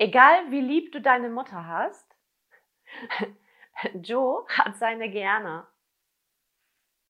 Egal wie lieb du deine Mutter hast, Joe hat seine gerne.